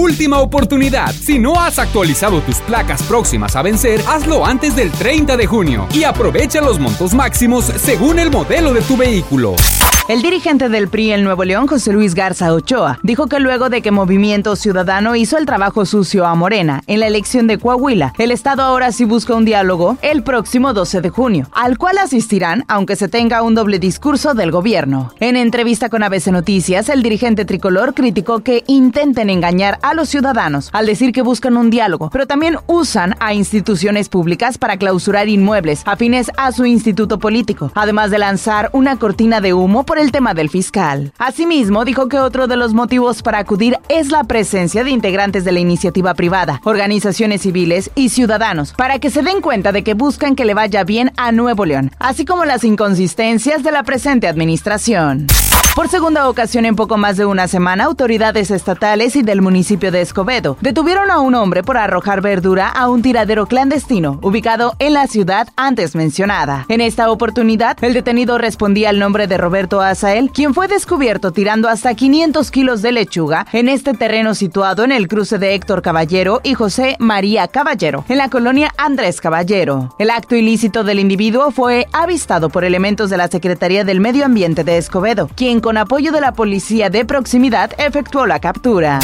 Última oportunidad. Si no has actualizado tus placas próximas a vencer, hazlo antes del 30 de junio y aprovecha los montos máximos según el modelo de tu vehículo. El dirigente del PRI en Nuevo León, José Luis Garza Ochoa, dijo que luego de que Movimiento Ciudadano hizo el trabajo sucio a Morena en la elección de Coahuila, el Estado ahora sí busca un diálogo el próximo 12 de junio, al cual asistirán aunque se tenga un doble discurso del gobierno. En entrevista con ABC Noticias, el dirigente tricolor criticó que intenten engañar a los ciudadanos al decir que buscan un diálogo, pero también usan a instituciones públicas para clausurar inmuebles afines a su instituto político, además de lanzar una cortina de humo por el tema del fiscal. Asimismo, dijo que otro de los motivos para acudir es la presencia de integrantes de la iniciativa privada, organizaciones civiles y ciudadanos, para que se den cuenta de que buscan que le vaya bien a Nuevo León, así como las inconsistencias de la presente administración. Por segunda ocasión en poco más de una semana, autoridades estatales y del municipio de Escobedo detuvieron a un hombre por arrojar verdura a un tiradero clandestino ubicado en la ciudad antes mencionada. En esta oportunidad, el detenido respondía al nombre de Roberto Azael, quien fue descubierto tirando hasta 500 kilos de lechuga en este terreno situado en el cruce de Héctor Caballero y José María Caballero, en la colonia Andrés Caballero. El acto ilícito del individuo fue avistado por elementos de la Secretaría del Medio Ambiente de Escobedo, quien con apoyo de la policía de proximidad efectuó la captura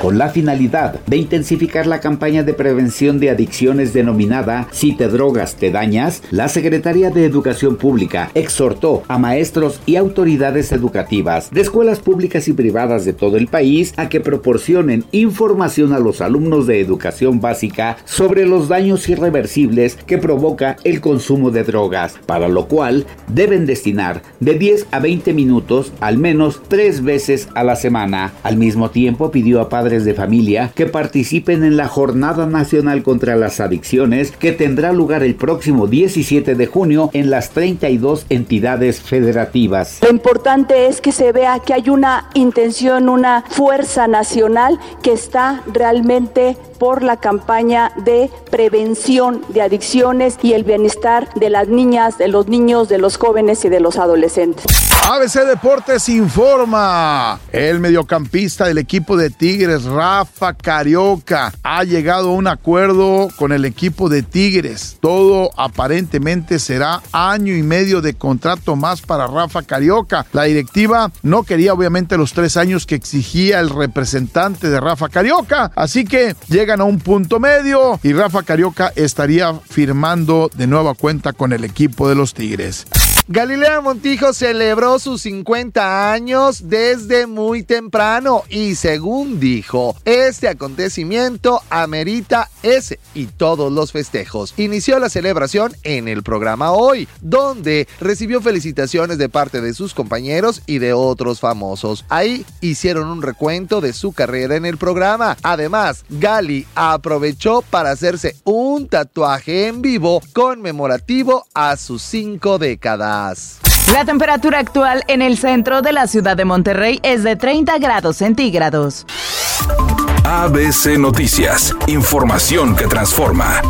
con la finalidad de intensificar la campaña de prevención de adicciones denominada Si te drogas, te dañas, la Secretaría de Educación Pública exhortó a maestros y autoridades educativas de escuelas públicas y privadas de todo el país a que proporcionen información a los alumnos de educación básica sobre los daños irreversibles que provoca el consumo de drogas, para lo cual deben destinar de 10 a 20 minutos al menos tres veces a la semana. Al mismo tiempo pidió a padres de familia que participen en la Jornada Nacional contra las Adicciones que tendrá lugar el próximo 17 de junio en las 32 entidades federativas. Lo importante es que se vea que hay una intención, una fuerza nacional que está realmente por la campaña de prevención de adicciones y el bienestar de las niñas, de los niños, de los jóvenes y de los adolescentes. ABC Deportes informa. El mediocampista del equipo de Tigres, Rafa Carioca, ha llegado a un acuerdo con el equipo de Tigres. Todo aparentemente será año y medio de contrato más para Rafa Carioca. La directiva no quería obviamente los tres años que exigía el representante de Rafa Carioca. Así que llegan a un punto medio y Rafa Carioca estaría firmando de nueva cuenta con el equipo de los Tigres. Galilea Montijo celebró sus 50 años desde muy temprano y según dijo, este acontecimiento amerita ese y todos los festejos. Inició la celebración en el programa Hoy, donde recibió felicitaciones de parte de sus compañeros y de otros famosos. Ahí hicieron un recuento de su carrera en el programa. Además, Gali aprovechó para hacerse un tatuaje en vivo conmemorativo a sus cinco décadas. La temperatura actual en el centro de la ciudad de Monterrey es de 30 grados centígrados. ABC Noticias, información que transforma.